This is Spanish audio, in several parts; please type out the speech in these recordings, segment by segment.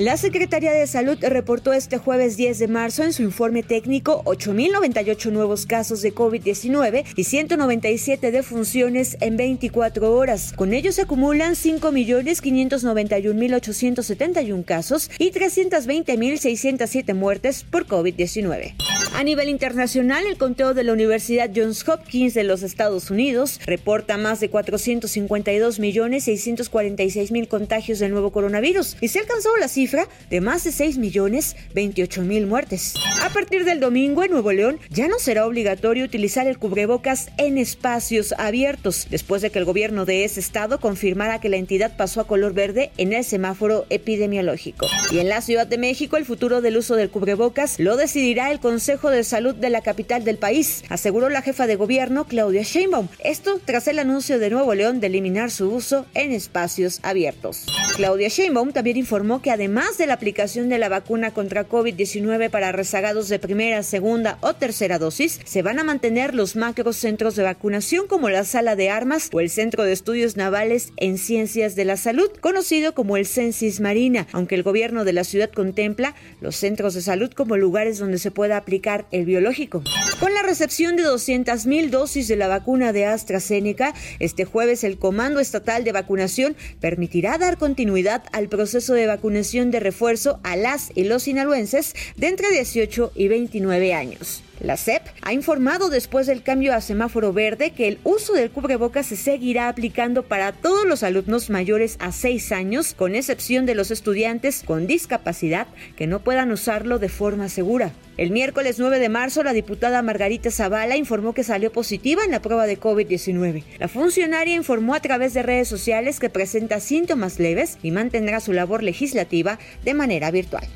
La Secretaría de Salud reportó este jueves 10 de marzo en su informe técnico 8.098 nuevos casos de COVID-19 y 197 defunciones en 24 horas. Con ello se acumulan 5.591.871 casos y 320.607 muertes por COVID-19. A nivel internacional, el conteo de la Universidad Johns Hopkins de los Estados Unidos reporta más de 452.646.000 contagios del nuevo coronavirus y se alcanzó la cifra de más de 6 millones 28 mil muertes. A partir del domingo en Nuevo León ya no será obligatorio utilizar el cubrebocas en espacios abiertos, después de que el gobierno de ese estado confirmara que la entidad pasó a color verde en el semáforo epidemiológico. Y en la Ciudad de México el futuro del uso del cubrebocas lo decidirá el Consejo de Salud de la capital del país, aseguró la jefa de gobierno Claudia Sheinbaum. Esto tras el anuncio de Nuevo León de eliminar su uso en espacios abiertos. Claudia Sheinbaum también informó que además de la aplicación de la vacuna contra COVID-19 para rezagados de primera, segunda o tercera dosis, se van a mantener los macros centros de vacunación como la Sala de Armas o el Centro de Estudios Navales en Ciencias de la Salud, conocido como el Censis Marina, aunque el gobierno de la ciudad contempla los centros de salud como lugares donde se pueda aplicar el biológico. Con la recepción de 200.000 dosis de la vacuna de AstraZeneca, este jueves el Comando Estatal de Vacunación permitirá dar continuidad al proceso de vacunación de refuerzo a las y los sinaloenses de entre 18 y 29 años. La SEP ha informado después del cambio a semáforo verde que el uso del cubrebocas se seguirá aplicando para todos los alumnos mayores a 6 años, con excepción de los estudiantes con discapacidad que no puedan usarlo de forma segura. El miércoles 9 de marzo, la diputada Margarita Zavala informó que salió positiva en la prueba de COVID-19. La funcionaria informó a través de redes sociales que presenta síntomas leves y mantendrá su labor legislativa de manera virtual.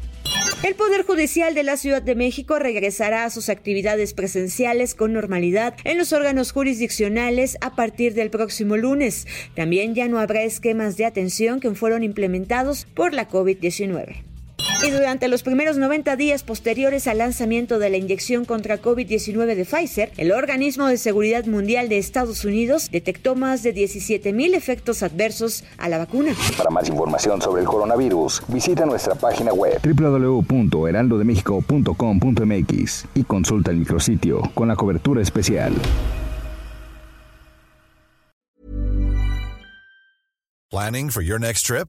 El Poder Judicial de la Ciudad de México regresará a sus actividades presenciales con normalidad en los órganos jurisdiccionales a partir del próximo lunes. También ya no habrá esquemas de atención que fueron implementados por la COVID-19. Y durante los primeros 90 días posteriores al lanzamiento de la inyección contra COVID-19 de Pfizer, el Organismo de Seguridad Mundial de Estados Unidos detectó más de 17.000 efectos adversos a la vacuna. Para más información sobre el coronavirus, visita nuestra página web www.heraldodemexico.com.mx y consulta el micrositio con la cobertura especial. Planning for your next trip?